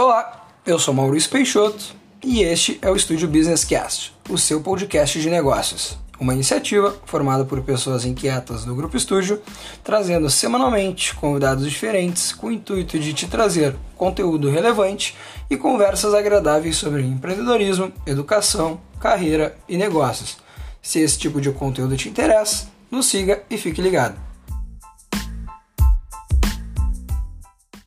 Olá, eu sou Maurício Peixoto e este é o Estúdio Business Cast, o seu podcast de negócios. Uma iniciativa formada por pessoas inquietas do Grupo Estúdio, trazendo semanalmente convidados diferentes com o intuito de te trazer conteúdo relevante e conversas agradáveis sobre empreendedorismo, educação, carreira e negócios. Se esse tipo de conteúdo te interessa, nos siga e fique ligado.